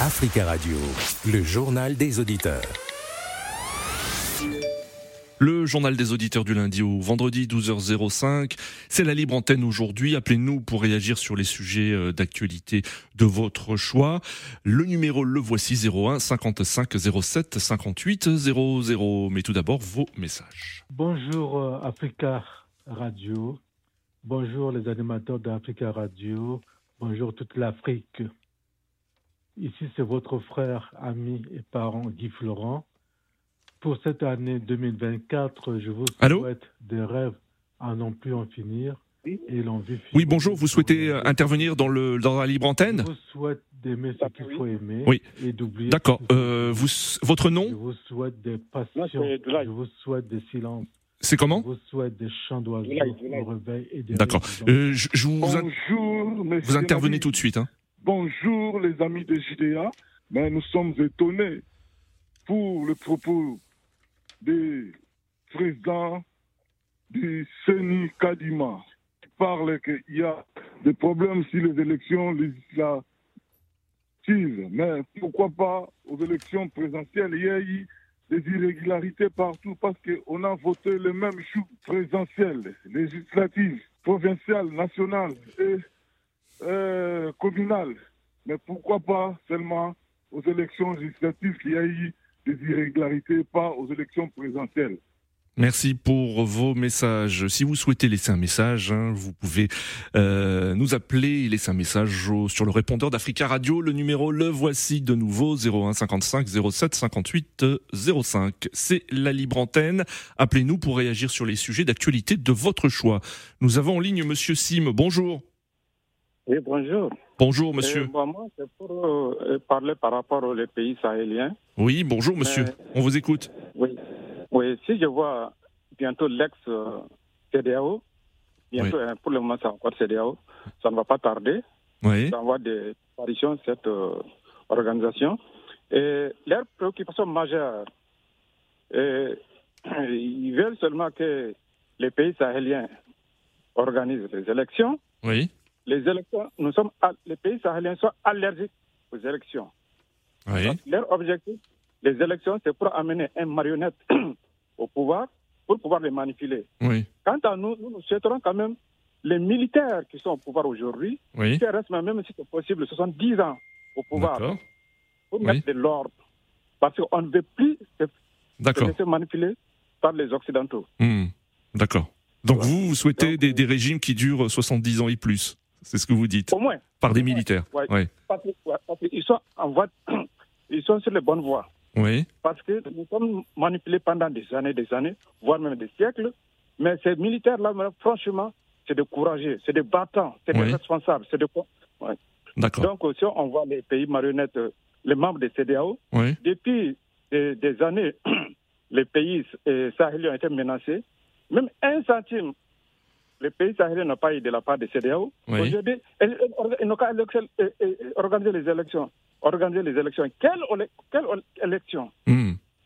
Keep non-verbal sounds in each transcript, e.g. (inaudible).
Africa Radio, le journal des auditeurs. Le journal des auditeurs du lundi au vendredi 12h05. C'est la libre antenne aujourd'hui. Appelez-nous pour réagir sur les sujets euh, d'actualité de votre choix. Le numéro le voici 01 55 07 58 00. Mais tout d'abord vos messages. Bonjour euh, Africa Radio. Bonjour les animateurs d'Africa Radio. Bonjour toute l'Afrique. Ici c'est votre frère, ami et parent Guy Florent. Pour cette année 2024, je vous Allô souhaite des rêves à non plus en finir et l'envie. Oui, bonjour. Vous souhaitez euh, intervenir dans, le, dans la libre antenne Je vous souhaite d'aimer ce qu'il faut aimer Oui. et d'oublier. D'accord. Euh, vous, votre Je nom vous souhaite des passions. Je vous souhaite des silences. C'est Je comment vous souhaite des chants d'oiseaux au réveil et des D'accord. Euh, je, je vous, Bonjour, vous intervenez tout de suite. Hein. Bonjour, les amis de JDA. Mais nous sommes étonnés pour le propos du président du CENI Kadima qui parle qu'il y a des problèmes sur les élections législatives. Mais pourquoi pas aux élections présidentielles? Il y a eu des irrégularités partout parce qu'on a voté le même jour présidentielles, législatives, provinciales, nationales et euh. Mais pourquoi pas seulement aux élections législatives qu'il y a eu des irrégularités, pas aux élections présidentielles. Merci pour vos messages. Si vous souhaitez laisser un message, hein, vous pouvez euh, nous appeler et laisser un message au- sur le répondeur d'Africa Radio. Le numéro, le voici de nouveau, 01 55 07 58 05. C'est la libre antenne. Appelez-nous pour réagir sur les sujets d'actualité de votre choix. Nous avons en ligne Monsieur Sim. Bonjour. Oui, bonjour. Bonjour Monsieur. Euh, bon, moi, c'est pour euh, parler par rapport aux pays sahéliens. Oui, bonjour Monsieur. euh, On vous écoute. Oui. Oui, si je vois bientôt l'ex-CDAO, bientôt, hein, pour le moment, c'est encore CDAO, ça ne va pas tarder. Oui. Ça va des apparitions de cette euh, organisation. Et leur préoccupation majeure, euh, (clears throat) ils veulent seulement que les pays sahéliens organisent les élections. Oui. Les élections, nous sommes, les pays sahéliens sont allergiques aux élections. Oui. Donc, leur objectif, les élections, c'est pour amener un marionnette (clears throat) au pouvoir pour pouvoir les manipuler. Oui. Quant à nous, nous, nous souhaiterons quand même les militaires qui sont au pouvoir aujourd'hui, Oui. qui restent même si c'est possible 70 ans au pouvoir pour mettre de l'ordre. Parce qu'on ne veut plus se, se laisser manipuler par les Occidentaux. Hmm, D'accord. Donc vous, vous souhaitez Donc, des, euh, des régimes qui durent 70 ans et plus C'est ce que vous dites Au moins. Par des militaires Ouais. Ouais. Parce, ouais, qu'ils sont en voie, (clears throat) ils sont sur les bonnes voies. Oui. Parce que nous sommes manipulés pendant des années, des années, voire même des siècles. Mais ces militaires-là, franchement, c'est des courageux, c'est des battants, c'est des Oui. responsables, c'est des. D'accord. Donc, si on voit les pays marionnettes, euh, les membres des CDAO, Oui. depuis des, des années, (clears throat) les pays euh, sahéliens ont été menacés. Même un centime, les pays sahéliens n'ont pas eu de la part des CDAO. Oui. Aujourd'hui, ils, n'ont qu'à euh, euh, organiser les élections. Organiser les élections. Quelle, quelle élection?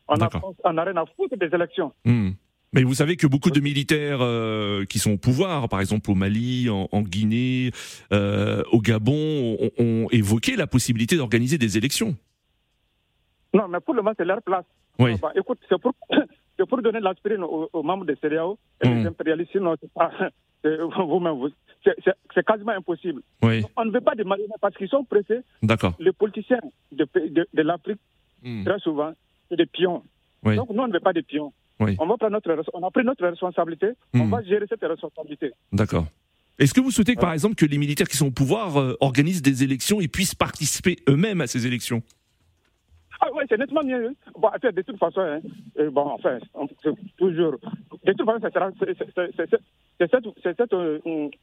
On n'a rien à foutre des élections. hmm. Mais vous savez que beaucoup de militaires euh, qui sont au pouvoir, par exemple au Mali, en, en Guinée, euh, au Gabon, ont, ont évoqué la possibilité d'organiser des élections. Non, mais pour le moment, c'est leur place. Oui. Bah, écoute, c'est pour, c'est pour donner l'aspirine aux, aux membres des CDAO et les impérialistes. Sinon, c'est pas, (laughs) c'est- vous-même, vous- c'est, quasiment impossible. Oui. On ne veut pas de marionnettes parce qu'ils sont pressés. D'accord. Les politiciens de, de, de l'Afrique, Hmm, très souvent, c'est des pions. Oui. Donc, nous, on ne veut pas des pions. Oui. On, va prendre notre, on a pris notre responsabilité. On Mm. va gérer cette responsabilité. D'accord. Est-ce que vous souhaitez, que, par exemple, que les militaires qui sont au pouvoir euh, organisent des élections et puissent participer eux-mêmes à ces élections? C'est nettement mieux. hein. Bon, de toute façon, hein, euh, bon, enfin, on- toujours. De toute façon, c'est cette, euh,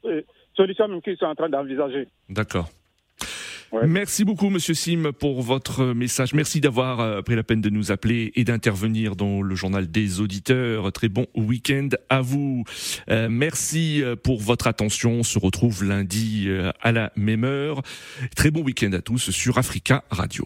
euh, solution même qu'ils sont en train d'envisager. D'accord. Ouais. Merci beaucoup, Monsieur Sim, pour votre message. Merci d'avoir pris la peine de nous appeler et d'intervenir dans le journal des auditeurs. Très bon week-end à vous. Euh, merci pour votre attention. On se retrouve lundi à la même heure. Très bon week-end à tous sur Africa Radio.